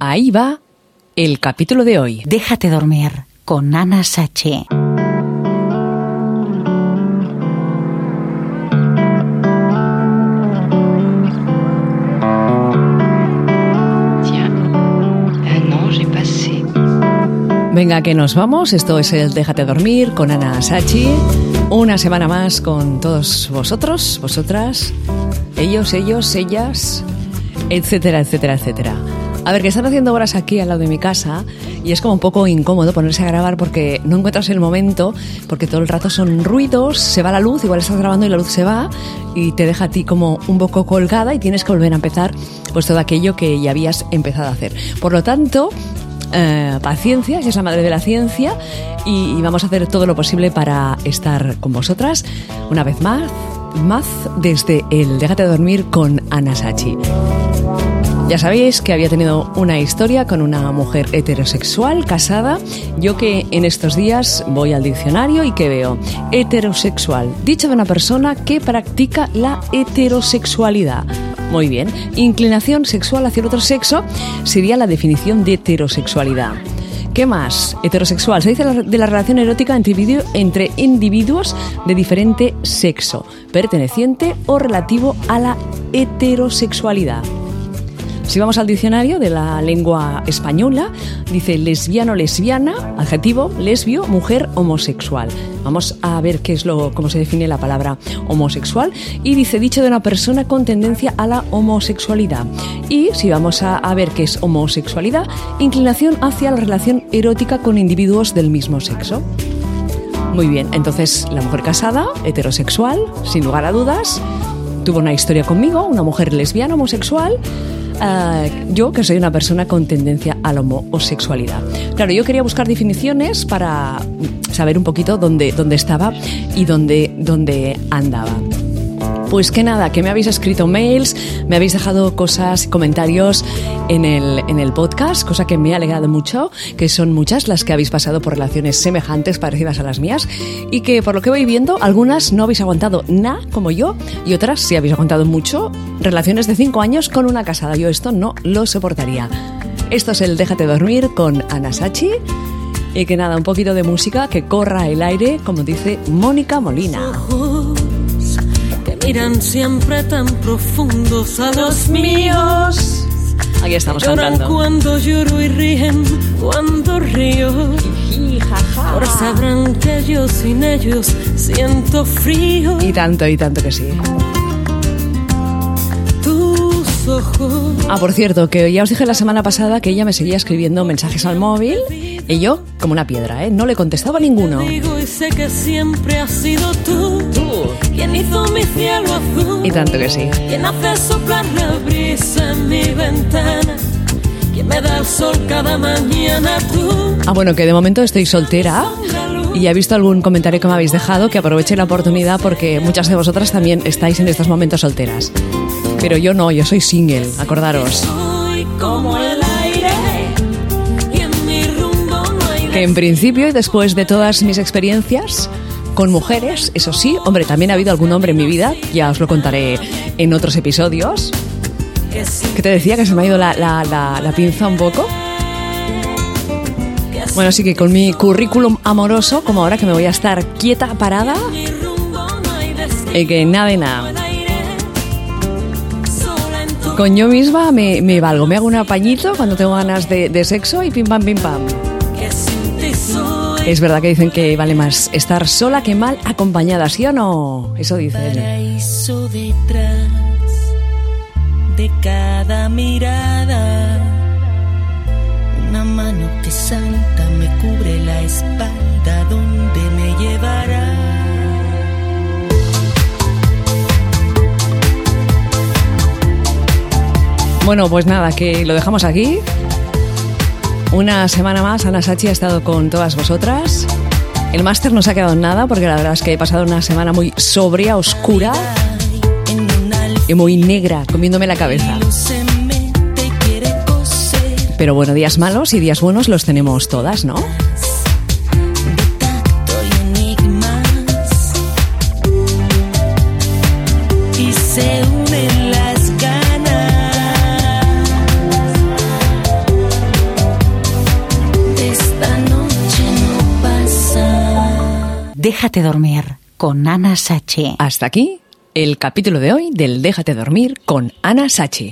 Ahí va el capítulo de hoy. Déjate dormir con Ana Sache. Venga, que nos vamos. Esto es el Déjate dormir con Ana Sachi. Una semana más con todos vosotros, vosotras, ellos, ellos, ellas, etcétera, etcétera, etcétera. A ver, que están haciendo horas aquí al lado de mi casa y es como un poco incómodo ponerse a grabar porque no encuentras el momento, porque todo el rato son ruidos, se va la luz, igual estás grabando y la luz se va y te deja a ti como un poco colgada y tienes que volver a empezar pues todo aquello que ya habías empezado a hacer. Por lo tanto, eh, paciencia, que es la madre de la ciencia, y, vamos a hacer todo lo posible para estar con vosotras una vez más, más desde el Déjate dormir con Ana Sachi. Ya sabéis que había tenido una historia con una mujer heterosexual, casada. Yo que en estos días voy al diccionario y que veo heterosexual, dicho de una persona que practica la heterosexualidad. Muy bien, inclinación sexual hacia el otro sexo sería la definición de heterosexualidad. ¿Qué más? Heterosexual. Se dice de la relación erótica entre individuos de diferente sexo, perteneciente o relativo a la heterosexualidad. Si vamos al diccionario de la lengua española, dice lesbiano, lesbiana, adjetivo, lesbio, mujer, homosexual. Vamos a ver qué es lo, cómo se define la palabra homosexual. Y dice dicho de una persona con tendencia a la homosexualidad. Y si vamos a, a ver qué es homosexualidad, inclinación hacia la relación erótica con individuos del mismo sexo. Muy bien, entonces la mujer casada, heterosexual, sin lugar a dudas, tuvo una historia conmigo, una mujer lesbiana, homosexual, Uh, yo que soy una persona con tendencia a la homosexualidad. Claro, yo quería buscar definiciones para saber un poquito dónde, dónde estaba y dónde, dónde andaba. Pues que nada, que me habéis escrito mails, me habéis dejado cosas, comentarios en el, en el podcast, cosa que me ha alegrado mucho, que son muchas las que habéis pasado por relaciones semejantes, parecidas a las mías, y que por lo que voy viendo, algunas no habéis aguantado nada como yo, y otras sí habéis aguantado mucho, relaciones de 5 años con una casada. Yo esto no lo soportaría. Esto es el Déjate dormir con Anasachi. Y que nada, un poquito de música que corra el aire, como dice Mónica Molina miran siempre tan profundos a los míos. Aquí estamos Lloran cantando. cuando lloro y ríen cuando río. Ahora sabrán que yo sin ellos siento frío. Y tanto, y tanto que sí. Tus ojos. Ah, por cierto, que ya os dije la semana pasada que ella me seguía escribiendo mensajes al móvil y yo, como una piedra, ¿eh? No le contestaba a ninguno. Digo y sé que siempre has sido tú. Quien hizo mi cielo azul. Y tanto que sí. Quien hace soplar la brisa en mi ventana. Quien me da el sol cada mañana tú. Ah, bueno, que de momento estoy soltera. Y he visto algún comentario que me habéis dejado, que aproveche la oportunidad porque muchas de vosotras también estáis en estos momentos solteras. Pero yo no, yo soy single, acordaros. Soy como el Que en principio, y después de todas mis experiencias con mujeres, eso sí, hombre, también ha habido algún hombre en mi vida, ya os lo contaré en otros episodios. que te decía que se me ha ido la, la- la- la pinza un poco. Bueno, así que con mi currículum amoroso, como ahora que me voy a estar quieta, parada, y que nada de nada. Con yo misma me, me valgo, me hago un apañito cuando tengo ganas de, de sexo y pim pam pim pam. Es verdad que dicen que vale más estar sola que mal acompañada, ¿sí o no? Eso dicen. paraíso detrás de cada mirada. Una mano que salta me cubre la espalda donde me llevará. Bueno, pues nada, que lo dejamos aquí. Una semana más, Ana Sachi ha estado con todas vosotras. El máster no se ha quedado en nada porque la verdad es que he pasado una semana muy sobria, oscura y muy negra, comiéndome la cabeza. Pero bueno, días malos y días buenos los tenemos todas, ¿no? Déjate dormir con Ana Sachi. Hasta aquí el capítulo de hoy del Déjate dormir con Ana Sachi.